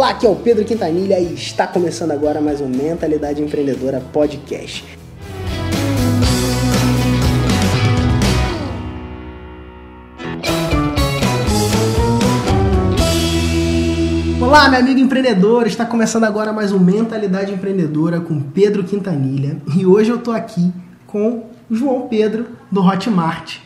Olá, aqui é o Pedro Quintanilha e está começando agora mais um Mentalidade Empreendedora Podcast. Olá, meu amigo empreendedor! Está começando agora mais um Mentalidade Empreendedora com Pedro Quintanilha e hoje eu estou aqui com João Pedro do Hotmart.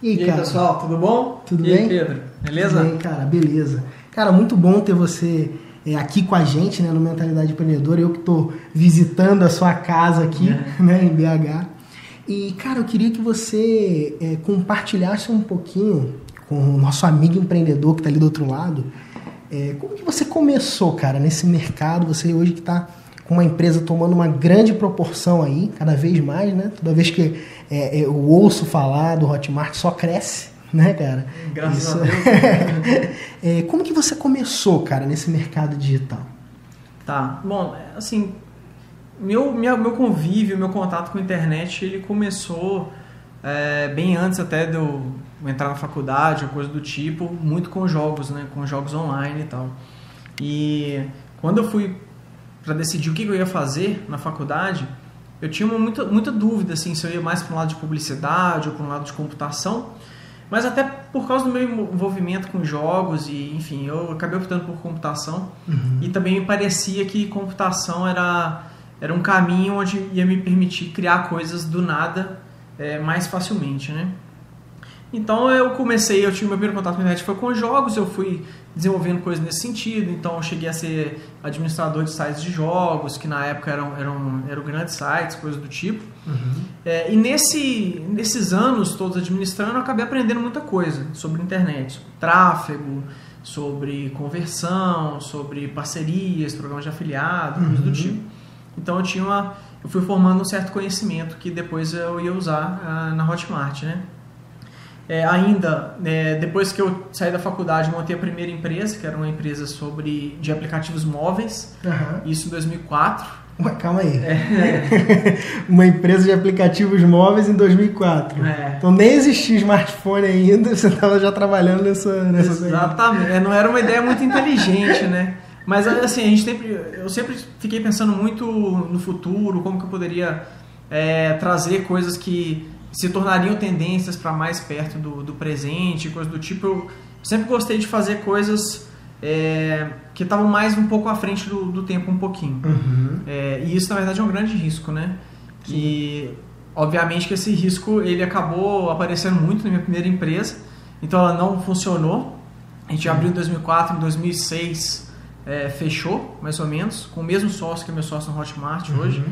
E aí, e aí cara? pessoal, tudo bom? Tudo e bem? aí, Pedro? Beleza? Tudo bem, cara, beleza. Cara, muito bom ter você é, aqui com a gente, né, no Mentalidade Empreendedora. Eu que estou visitando a sua casa aqui, é. né, em BH. E, cara, eu queria que você é, compartilhasse um pouquinho com o nosso amigo empreendedor que está ali do outro lado. É, como que você começou, cara, nesse mercado? Você hoje que está com uma empresa tomando uma grande proporção aí, cada vez mais, né? Toda vez que é, eu ouço falar do Hotmart, só cresce, né, cara? Graças Isso. a Deus. é, como que você começou, cara, nesse mercado digital? Tá, bom, assim, meu, meu, meu convívio, meu contato com a internet, ele começou é, bem antes até de eu entrar na faculdade ou coisa do tipo, muito com jogos, né, com jogos online e tal. E quando eu fui para decidir o que eu ia fazer na faculdade, eu tinha muita, muita dúvida assim, se eu ia mais para um lado de publicidade ou para um lado de computação. Mas até por causa do meu envolvimento com jogos e, enfim, eu acabei optando por computação. Uhum. E também me parecia que computação era, era um caminho onde ia me permitir criar coisas do nada é, mais facilmente, né? Então eu comecei, eu tive meu primeiro contato com a internet foi com jogos, eu fui desenvolvendo coisas nesse sentido, então eu cheguei a ser administrador de sites de jogos, que na época eram, eram, eram grandes sites, coisas do tipo. Uhum. É, e nesse, nesses anos todos administrando, eu acabei aprendendo muita coisa sobre internet, sobre tráfego, sobre conversão, sobre parcerias, programas de afiliado, uhum. coisas do tipo. Então eu tinha uma, eu fui formando um certo conhecimento que depois eu ia usar uh, na Hotmart, né? É, ainda, é, depois que eu saí da faculdade, montei a primeira empresa, que era uma empresa sobre de aplicativos móveis, uhum. isso em 2004. Ué, calma aí. É. uma empresa de aplicativos móveis em 2004. É. Então nem existia smartphone ainda, você estava já trabalhando nessa... nessa Exatamente, é, não era uma ideia muito inteligente, né? Mas assim, a gente sempre, eu sempre fiquei pensando muito no futuro, como que eu poderia é, trazer coisas que se tornariam tendências para mais perto do, do presente, coisas do tipo. Eu sempre gostei de fazer coisas é, que estavam mais um pouco à frente do, do tempo, um pouquinho. Uhum. É, e isso, na verdade, é um grande risco, né? Que, obviamente, que esse risco ele acabou aparecendo muito na minha primeira empresa, então ela não funcionou. A gente uhum. abriu em 2004, em 2006 é, fechou, mais ou menos, com o mesmo sócio que é meu sócio no Hotmart uhum. hoje.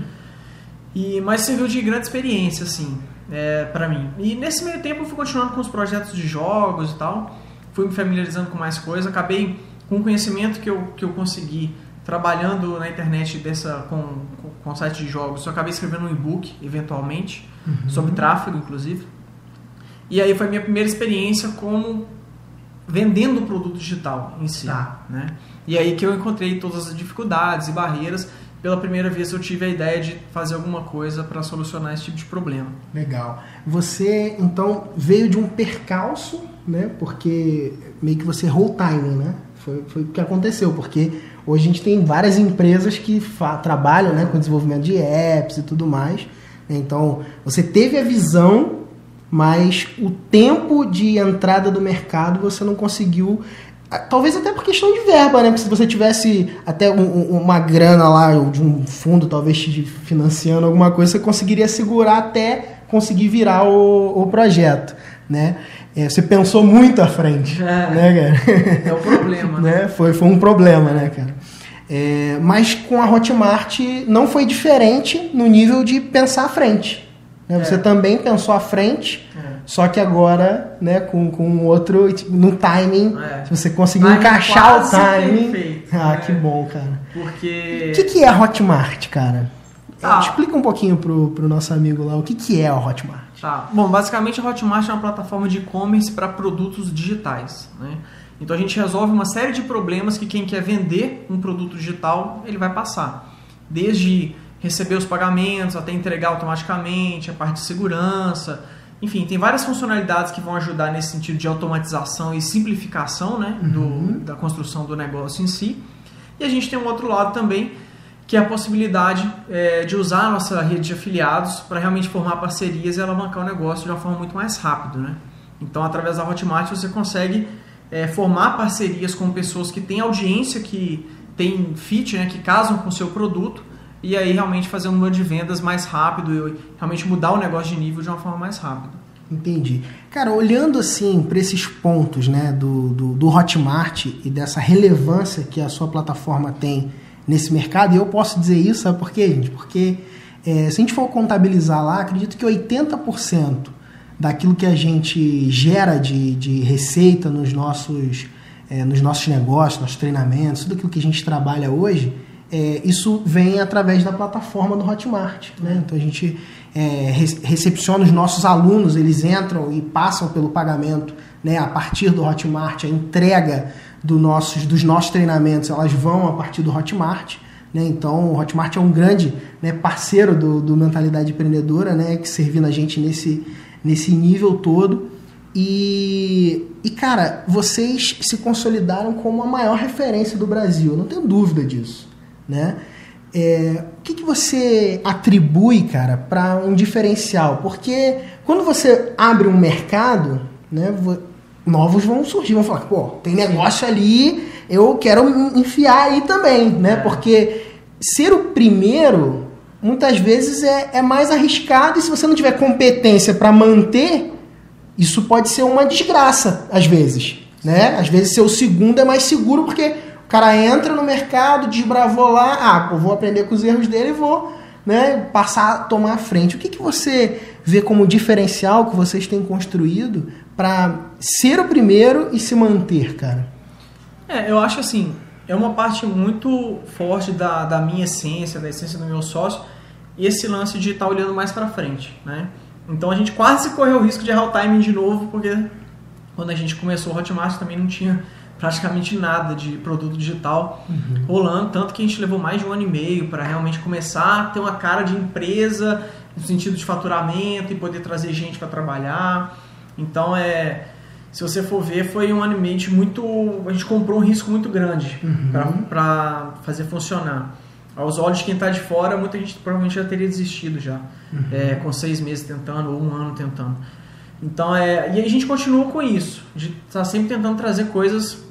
E, mas serviu de grande experiência, assim é, para mim. E nesse meio tempo eu fui continuando com os projetos de jogos e tal, fui me familiarizando com mais coisas, acabei com o conhecimento que eu, que eu consegui trabalhando na internet dessa com, com, com site de jogos, eu acabei escrevendo um e-book eventualmente uhum. sobre tráfego, inclusive. E aí foi a minha primeira experiência como vendendo o produto digital em si, tá. né? E aí que eu encontrei todas as dificuldades e barreiras pela primeira vez eu tive a ideia de fazer alguma coisa para solucionar esse tipo de problema. Legal. Você então veio de um percalço, né? Porque meio que você errou o timing, né? Foi, foi o que aconteceu, porque hoje a gente tem várias empresas que trabalham né, com desenvolvimento de apps e tudo mais. Né? Então você teve a visão, mas o tempo de entrada do mercado você não conseguiu Talvez até por questão de verba, né? Porque se você tivesse até um, uma grana lá, de um fundo talvez te financiando alguma coisa, você conseguiria segurar até conseguir virar o, o projeto, né? É, você pensou muito à frente, é, né, cara? É o problema, né? né? Foi, foi um problema, né, cara? É, mas com a Hotmart não foi diferente no nível de pensar à frente. Né? Você é. também pensou à frente só que agora, né, com, com outro, tipo, no timing, é. você conseguiu encaixar o timing. Perfeito, ah, que bom, cara. Porque. O que, que é a Hotmart, cara? Tá. Explica um pouquinho pro, pro nosso amigo lá o que, que é a Hotmart. Tá. Bom, basicamente a Hotmart é uma plataforma de e-commerce para produtos digitais. Né? Então a gente resolve uma série de problemas que quem quer vender um produto digital ele vai passar. Desde receber os pagamentos até entregar automaticamente, a parte de segurança enfim, tem várias funcionalidades que vão ajudar nesse sentido de automatização e simplificação né, uhum. do, da construção do negócio em si. E a gente tem um outro lado também, que é a possibilidade é, de usar a nossa rede de afiliados para realmente formar parcerias e alavancar o negócio de uma forma muito mais rápida. Né? Então, através da Hotmart, você consegue é, formar parcerias com pessoas que têm audiência, que tem fit, né, que casam com o seu produto, e aí realmente fazer um número de vendas mais rápido e realmente mudar o negócio de nível de uma forma mais rápida. Entendi. Cara, olhando assim para esses pontos né, do, do, do, Hotmart e dessa relevância que a sua plataforma tem nesse mercado, e eu posso dizer isso, sabe por quê, gente? Porque é, se a gente for contabilizar lá, acredito que 80% daquilo que a gente gera de, de receita nos nossos, é, nos nossos negócios, nossos treinamentos, tudo aquilo que a gente trabalha hoje, é, isso vem através da plataforma do Hotmart. Né? Então a gente é, recepciona os nossos alunos, eles entram e passam pelo pagamento né, a partir do Hotmart, a entrega do nossos, dos nossos treinamentos elas vão a partir do Hotmart. Né? Então o Hotmart é um grande né, parceiro do, do Mentalidade Empreendedora, né, que servindo a gente nesse, nesse nível todo. E, e, cara, vocês se consolidaram como a maior referência do Brasil, não tenho dúvida disso né? É, o que, que você atribui, cara, para um diferencial? Porque quando você abre um mercado, né, novos vão surgir, vão falar, pô, tem negócio ali, eu quero enfiar aí também, né? É. Porque ser o primeiro, muitas vezes, é, é mais arriscado e se você não tiver competência para manter, isso pode ser uma desgraça, às vezes, né? Às vezes ser o segundo é mais seguro porque o cara entra no mercado, desbravou lá, ah, vou aprender com os erros dele e vou né, passar tomar a frente. O que, que você vê como diferencial que vocês têm construído para ser o primeiro e se manter, cara? É, eu acho assim, é uma parte muito forte da, da minha essência, da essência do meu sócio, esse lance de estar tá olhando mais para frente, né? Então a gente quase correu o risco de errar o timing de novo, porque quando a gente começou o Hotmart também não tinha praticamente nada de produto digital uhum. rolando, tanto que a gente levou mais de um ano e meio para realmente começar a ter uma cara de empresa no sentido de faturamento e poder trazer gente para trabalhar. Então é, se você for ver, foi um ano e meio de muito, a gente comprou um risco muito grande uhum. para fazer funcionar. Aos olhos de quem está de fora, muita gente provavelmente já teria desistido já, uhum. é, com seis meses tentando ou um ano tentando. Então é, e a gente continua com isso, de estar tá sempre tentando trazer coisas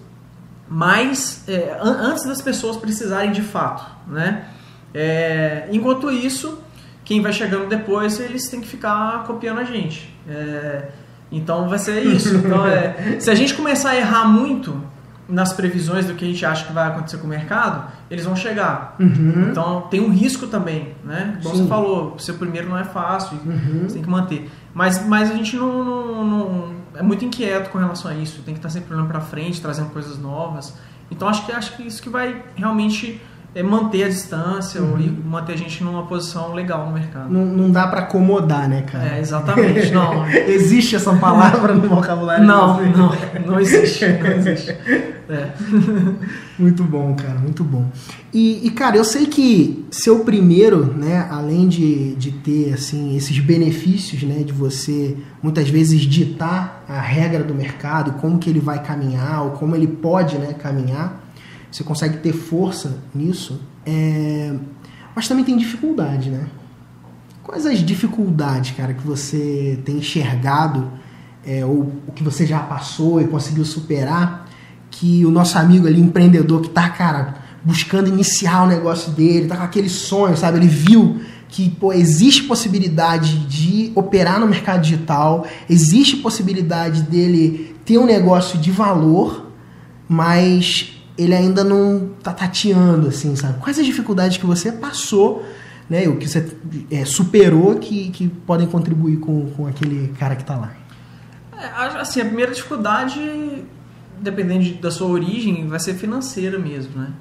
mais é, antes das pessoas precisarem de fato, né? É, enquanto isso, quem vai chegando depois, eles têm que ficar copiando a gente. É, então vai ser isso. Então, é, se a gente começar a errar muito nas previsões do que a gente acha que vai acontecer com o mercado, eles vão chegar. Uhum. Então tem um risco também, né? Como Sim. você falou, ser o primeiro não é fácil, uhum. você tem que manter. Mas, mas a gente não, não, não é muito inquieto com relação a isso. Tem que estar sempre olhando para frente, trazendo coisas novas. Então acho que acho que isso que vai realmente é manter a distância uhum. e manter a gente numa posição legal no mercado. Não, não dá para acomodar, né, cara? É, exatamente. Não. existe essa palavra no vocabulário? Não, não, não existe. Não existe. É. Muito bom, cara, muito bom. E, e, cara, eu sei que seu primeiro, né, além de, de ter assim esses benefícios, né, de você muitas vezes ditar a regra do mercado, como que ele vai caminhar ou como ele pode, né, caminhar, você consegue ter força nisso, é... mas também tem dificuldade, né? Quais as dificuldades, cara, que você tem enxergado é, ou o que você já passou e conseguiu superar que o nosso amigo ali, empreendedor, que tá, cara, buscando iniciar o negócio dele, tá com aquele sonho, sabe? Ele viu que pô, existe possibilidade de operar no mercado digital, existe possibilidade dele ter um negócio de valor, mas ele ainda não tá tateando, assim, sabe? Quais as dificuldades que você passou, né? O que você é, superou que, que podem contribuir com, com aquele cara que tá lá? É, assim, a primeira dificuldade, dependendo da sua origem, vai ser financeira mesmo, né?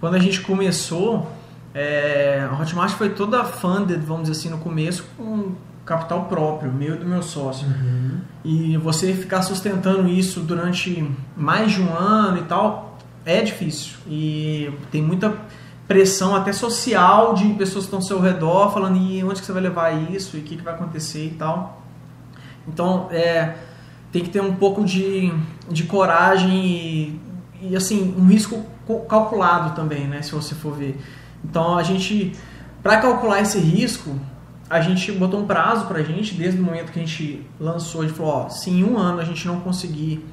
Quando a gente começou, é, a Hotmart foi toda funded, vamos dizer assim, no começo, com capital próprio, meu e do meu sócio. Uhum. E você ficar sustentando isso durante mais de um ano e tal, é difícil. E tem muita pressão até social de pessoas que estão ao seu redor falando e onde que você vai levar isso e o que, que vai acontecer e tal. Então, é, tem que ter um pouco de, de coragem e, e assim, um risco calculado também, né, se você for ver. Então a gente, para calcular esse risco, a gente botou um prazo para a gente, desde o momento que a gente lançou, a gente falou, ó, se em um ano a gente não conseguir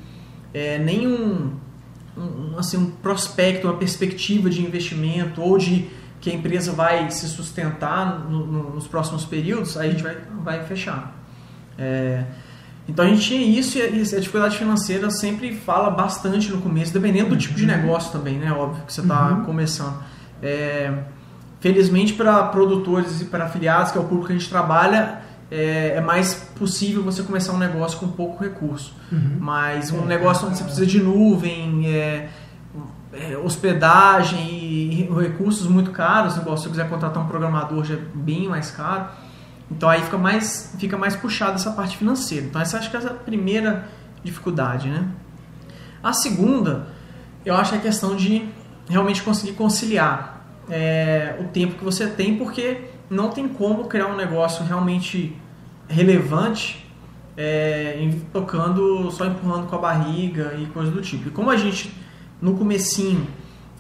é, nenhum um, assim, um prospecto, uma perspectiva de investimento ou de que a empresa vai se sustentar no, no, nos próximos períodos, aí a gente vai, vai fechar. É, então a gente tinha isso e a dificuldade financeira sempre fala bastante no começo, dependendo do tipo de uhum. negócio também, né? Óbvio que você está uhum. começando. É, felizmente para produtores e para afiliados, que é o público que a gente trabalha, é, é, mais possível você começar um negócio com pouco recurso. Uhum. Mas um é, negócio onde você precisa de nuvem, é, é, hospedagem e recursos muito caros, igual se você quiser contratar um programador já é bem mais caro. Então aí fica mais, fica mais puxado essa parte financeira. Então essa acho que é a primeira dificuldade, né? A segunda, eu acho que é a questão de realmente conseguir conciliar é, o tempo que você tem, porque não tem como criar um negócio realmente relevante é, tocando, só empurrando com a barriga e coisa do tipo. E como a gente, no comecinho,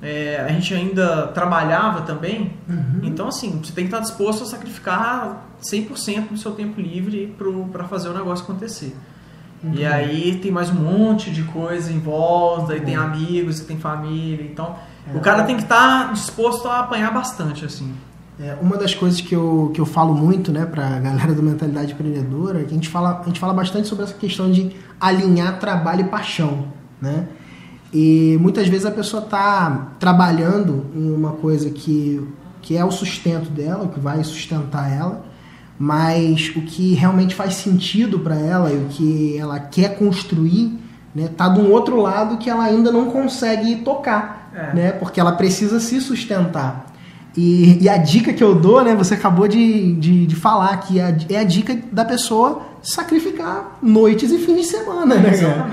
é, a gente ainda trabalhava também, uhum. então assim, você tem que estar disposto a sacrificar 100% do seu tempo livre para fazer o negócio acontecer. Uhum. E aí tem mais um monte de coisa em volta, e tem uhum. amigos, e tem família, então é. o cara tem que estar disposto a apanhar bastante, assim. É, uma das coisas que eu, que eu falo muito né, para a galera da mentalidade empreendedora, é que a gente, fala, a gente fala bastante sobre essa questão de alinhar trabalho e paixão. Né? E muitas vezes a pessoa está trabalhando em uma coisa que, que é o sustento dela, o que vai sustentar ela, mas o que realmente faz sentido para ela e o que ela quer construir né, tá de um outro lado que ela ainda não consegue tocar, é. né, porque ela precisa se sustentar. E, e, a dica que eu dou, né? Você acabou de, de, de falar que é, é a dica da pessoa sacrificar noites e fins de semana, né, cara?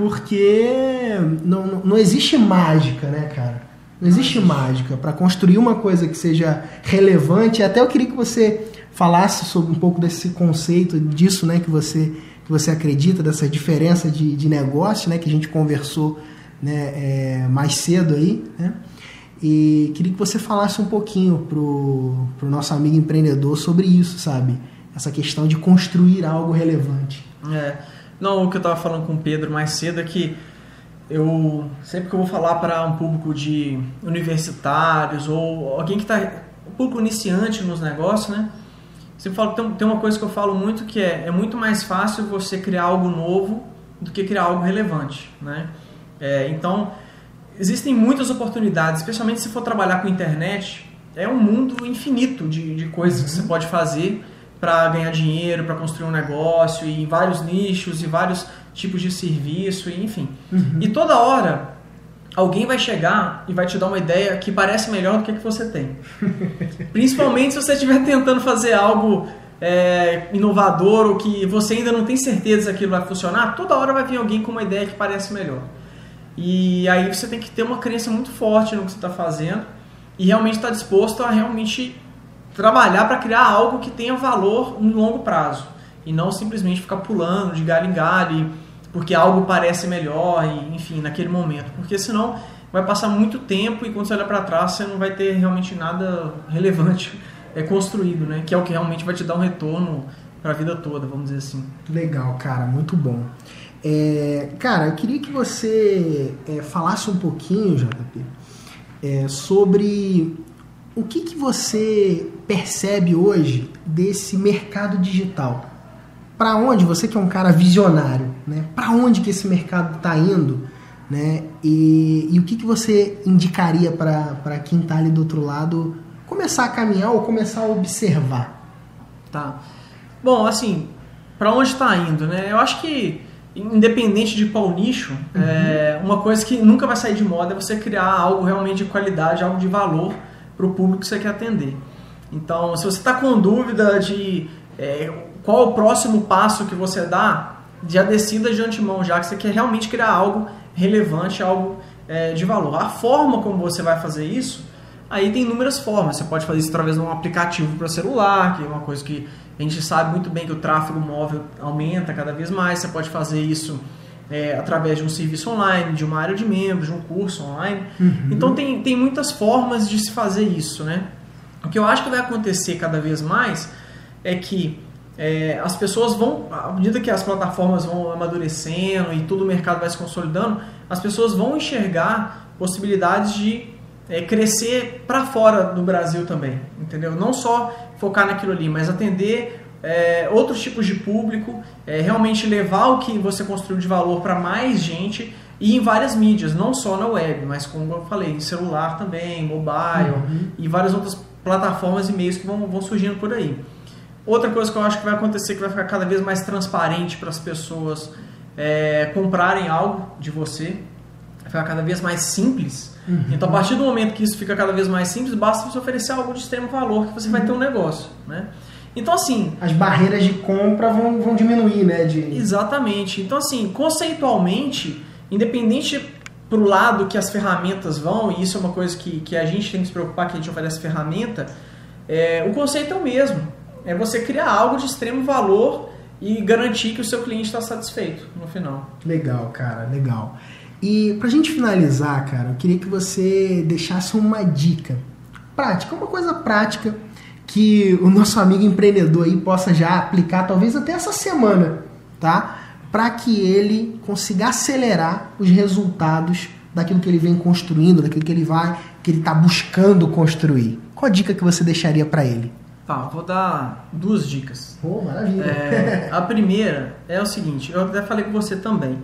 Porque não, não, não existe mágica, né, cara? Não existe mágica. Para construir uma coisa que seja relevante, até eu queria que você falasse sobre um pouco desse conceito, disso, né, que você, que você acredita, dessa diferença de, de negócio, né, que a gente conversou né, é, mais cedo aí, né? E queria que você falasse um pouquinho pro, pro nosso amigo empreendedor sobre isso, sabe? Essa questão de construir algo relevante. É. Não, o que eu estava falando com o Pedro mais cedo é que eu sempre que eu vou falar para um público de universitários ou alguém que está um público iniciante nos negócios, né? Sempre falo, tem, tem uma coisa que eu falo muito que é é muito mais fácil você criar algo novo do que criar algo relevante, né? É, então existem muitas oportunidades, especialmente se for trabalhar com internet. É um mundo infinito de, de coisas uhum. que você pode fazer para ganhar dinheiro, para construir um negócio, e vários nichos, e vários tipos de serviço, e enfim. Uhum. E toda hora alguém vai chegar e vai te dar uma ideia que parece melhor do que a que você tem. Principalmente se você estiver tentando fazer algo é, inovador ou que você ainda não tem certeza que aquilo vai funcionar, toda hora vai vir alguém com uma ideia que parece melhor. E aí você tem que ter uma crença muito forte no que você está fazendo e realmente estar tá disposto a realmente trabalhar para criar algo que tenha valor no longo prazo e não simplesmente ficar pulando de galho em galho porque algo parece melhor e enfim naquele momento. Porque senão vai passar muito tempo e quando você olha para trás você não vai ter realmente nada relevante é construído né? Que é o que realmente vai te dar um retorno para a vida toda vamos dizer assim. Legal cara muito bom. É, cara, eu queria que você é, falasse um pouquinho, JP, é, sobre o que, que você percebe hoje desse mercado digital. Para onde você que é um cara visionário, né? Para onde que esse mercado está indo, né? E, e, o que, que você indicaria para quem está ali do outro lado começar a caminhar ou começar a observar? Tá. Bom, assim, para onde está indo, né? Eu acho que independente de qual nicho, uhum. é, uma coisa que nunca vai sair de moda é você criar algo realmente de qualidade, algo de valor para o público que você quer atender. Então, se você está com dúvida de é, qual o próximo passo que você dá, já decida de antemão, já que você quer realmente criar algo relevante, algo é, de valor. A forma como você vai fazer isso, aí tem inúmeras formas. Você pode fazer isso através de um aplicativo para celular, que é uma coisa que a gente sabe muito bem que o tráfego móvel aumenta cada vez mais. Você pode fazer isso é, através de um serviço online, de uma área de membros, de um curso online. Uhum. Então tem, tem muitas formas de se fazer isso, né? O que eu acho que vai acontecer cada vez mais é que é, as pessoas vão, à medida que as plataformas vão amadurecendo e todo o mercado vai se consolidando, as pessoas vão enxergar possibilidades de é, crescer para fora do Brasil também, entendeu? Não só focar naquilo ali, mas atender é, outros tipos de público, é, realmente levar o que você construiu de valor para mais gente e em várias mídias, não só na web, mas como eu falei, em celular também, mobile uhum. e várias outras plataformas e meios que vão, vão surgindo por aí. Outra coisa que eu acho que vai acontecer que vai ficar cada vez mais transparente para as pessoas é, comprarem algo de você, vai ficar cada vez mais simples. Uhum. Então, a partir do momento que isso fica cada vez mais simples, basta você oferecer algo de extremo valor que você uhum. vai ter um negócio, né? Então, assim... As barreiras de compra vão, vão diminuir, né? De... Exatamente. Então, assim, conceitualmente, independente pro lado que as ferramentas vão, e isso é uma coisa que, que a gente tem que se preocupar, que a gente oferece ferramenta, é, o conceito é o mesmo. É você criar algo de extremo valor e garantir que o seu cliente está satisfeito no final. Legal, cara, legal. E pra gente finalizar, cara, eu queria que você deixasse uma dica prática, uma coisa prática que o nosso amigo empreendedor aí possa já aplicar, talvez até essa semana, tá? Para que ele consiga acelerar os resultados daquilo que ele vem construindo, daquilo que ele vai, que ele está buscando construir. Qual a dica que você deixaria para ele? Tá, vou dar duas dicas. Pô, maravilha. É, a primeira é o seguinte, eu até falei com você também.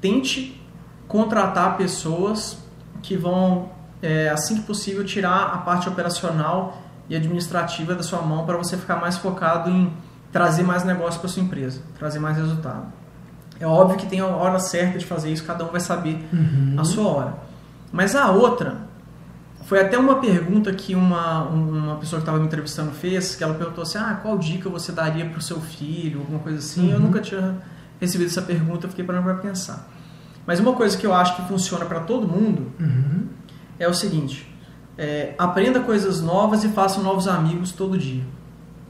Tente contratar pessoas que vão, é, assim que possível, tirar a parte operacional e administrativa da sua mão para você ficar mais focado em trazer mais negócio para sua empresa, trazer mais resultado. É óbvio que tem a hora certa de fazer isso, cada um vai saber uhum. a sua hora. Mas a outra foi até uma pergunta que uma, uma pessoa que estava me entrevistando fez, que ela perguntou assim, ah, qual dica você daria para o seu filho, alguma coisa assim. Uhum. Eu nunca tinha recebido essa pergunta, eu fiquei parando para pensar. Mas uma coisa que eu acho que funciona para todo mundo uhum. é o seguinte: é, aprenda coisas novas e faça novos amigos todo dia.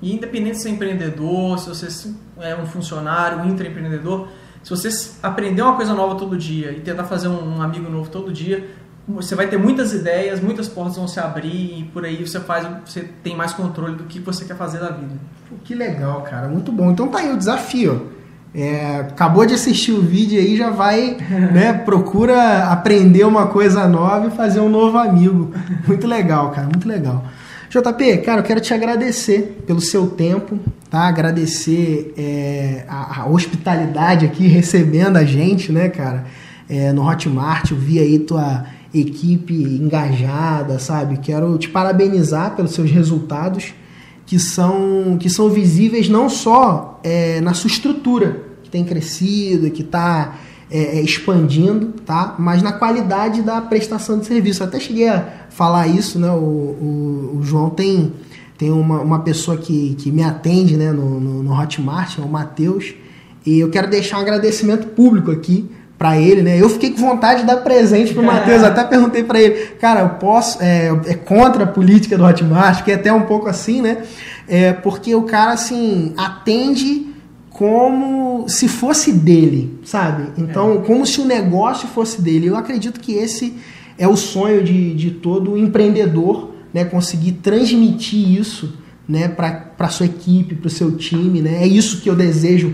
E independente se é empreendedor, se você é um funcionário, um intraempreendedor, se você aprender uma coisa nova todo dia e tentar fazer um amigo novo todo dia, você vai ter muitas ideias, muitas portas vão se abrir e por aí você faz, você tem mais controle do que você quer fazer da vida. Que legal, cara, muito bom. Então tá aí o desafio. É, acabou de assistir o vídeo aí, já vai, né? Procura aprender uma coisa nova e fazer um novo amigo. Muito legal, cara, muito legal. JP, cara, eu quero te agradecer pelo seu tempo, tá? Agradecer é, a, a, hospitalidade aqui recebendo a gente, né, cara? É, no Hotmart, eu vi aí tua equipe engajada, sabe? Quero te parabenizar pelos seus resultados que são, que são visíveis não só é, na sua estrutura, que tem crescido, que está é, é, expandindo, tá? mas na qualidade da prestação de serviço. Eu até cheguei a falar isso, né? o, o, o João tem, tem uma, uma pessoa que, que me atende né? no, no, no Hotmart, é o Matheus, e eu quero deixar um agradecimento público aqui para ele, né? Eu fiquei com vontade de dar presente pro Matheus, até perguntei para ele, cara, eu posso, é, é, contra a política do Hotmart, que é até um pouco assim, né? É, porque o cara, assim, atende como se fosse dele, sabe? Então, é. como se o negócio fosse dele. Eu acredito que esse é o sonho de, de todo empreendedor, né? Conseguir transmitir isso né, para sua equipe, para o seu time, né? É isso que eu desejo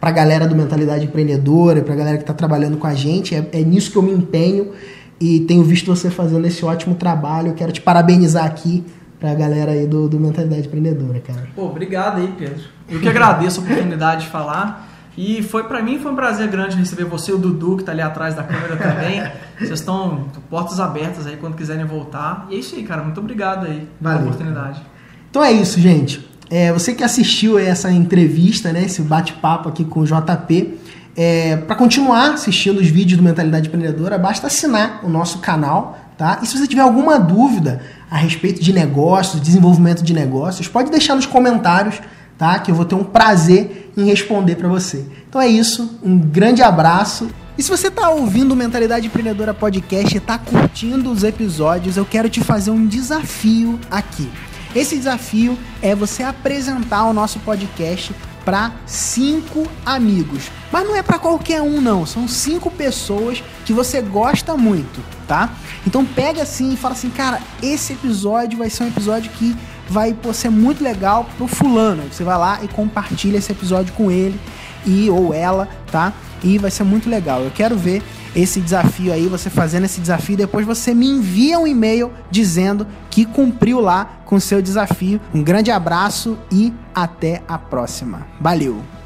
para a galera do mentalidade empreendedora, para a galera que está trabalhando com a gente. É, é nisso que eu me empenho e tenho visto você fazendo esse ótimo trabalho. Eu quero te parabenizar aqui para a galera aí do, do mentalidade empreendedora, cara. Pô, obrigado aí, Pedro. Eu que agradeço a oportunidade de falar. E foi para mim foi um prazer grande receber você, o Dudu, que está ali atrás da câmera também. Vocês estão portas abertas aí quando quiserem voltar. E é isso aí, cara. Muito obrigado aí Valeu, pela oportunidade. Cara. Então é isso, gente. É, você que assistiu essa entrevista, né, esse bate-papo aqui com o JP, é, para continuar assistindo os vídeos do Mentalidade Empreendedora, basta assinar o nosso canal, tá? E se você tiver alguma dúvida a respeito de negócios, desenvolvimento de negócios, pode deixar nos comentários, tá? Que eu vou ter um prazer em responder para você. Então é isso, um grande abraço. E se você está ouvindo o Mentalidade Empreendedora Podcast e está curtindo os episódios, eu quero te fazer um desafio aqui. Esse desafio é você apresentar o nosso podcast para cinco amigos. Mas não é para qualquer um não, são cinco pessoas que você gosta muito, tá? Então pega assim e fala assim, cara, esse episódio vai ser um episódio que vai pô, ser muito legal pro fulano. Você vai lá e compartilha esse episódio com ele e ou ela, tá? E vai ser muito legal. Eu quero ver esse desafio aí, você fazendo esse desafio, depois você me envia um e-mail dizendo que cumpriu lá com o seu desafio. Um grande abraço e até a próxima. Valeu!